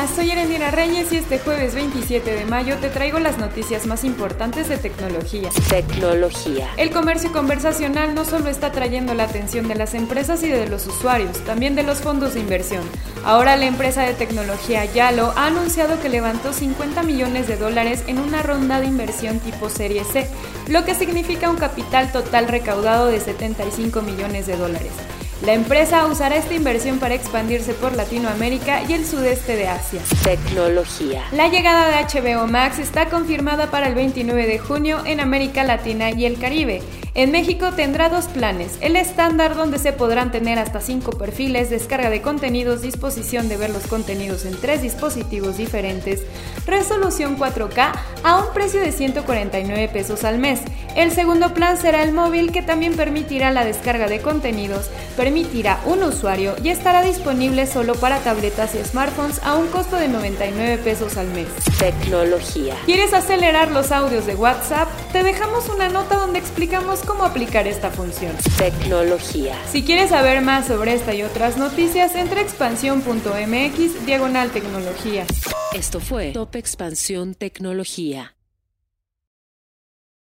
Hola, soy Erendira Reyes y este jueves 27 de mayo te traigo las noticias más importantes de tecnología. Tecnología. El comercio conversacional no solo está trayendo la atención de las empresas y de los usuarios, también de los fondos de inversión. Ahora la empresa de tecnología Yalo ha anunciado que levantó 50 millones de dólares en una ronda de inversión tipo Serie C, lo que significa un capital total recaudado de 75 millones de dólares. La empresa usará esta inversión para expandirse por Latinoamérica y el sudeste de Asia. Tecnología. La llegada de HBO Max está confirmada para el 29 de junio en América Latina y el Caribe. En México tendrá dos planes, el estándar donde se podrán tener hasta cinco perfiles, descarga de contenidos, disposición de ver los contenidos en tres dispositivos diferentes, resolución 4K a un precio de 149 pesos al mes. El segundo plan será el móvil que también permitirá la descarga de contenidos, permitirá un usuario y estará disponible solo para tabletas y smartphones a un costo de 99 pesos al mes. Tecnología. ¿Quieres acelerar los audios de WhatsApp? Te dejamos una nota donde explicamos cómo aplicar esta función. Tecnología. Si quieres saber más sobre esta y otras noticias, entra a expansión.mx diagonal tecnología. Esto fue Top Expansión Tecnología.